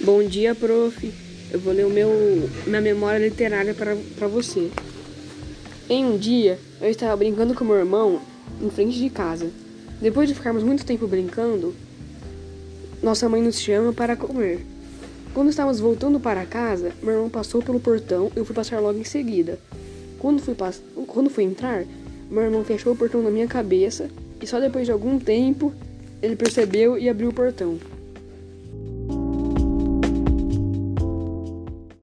Bom dia, prof. Eu vou ler o meu, minha memória literária para você. Em um dia, eu estava brincando com meu irmão em frente de casa. Depois de ficarmos muito tempo brincando, nossa mãe nos chama para comer. Quando estávamos voltando para casa, meu irmão passou pelo portão e eu fui passar logo em seguida. Quando fui, pass... Quando fui entrar, meu irmão fechou o portão na minha cabeça e só depois de algum tempo ele percebeu e abriu o portão.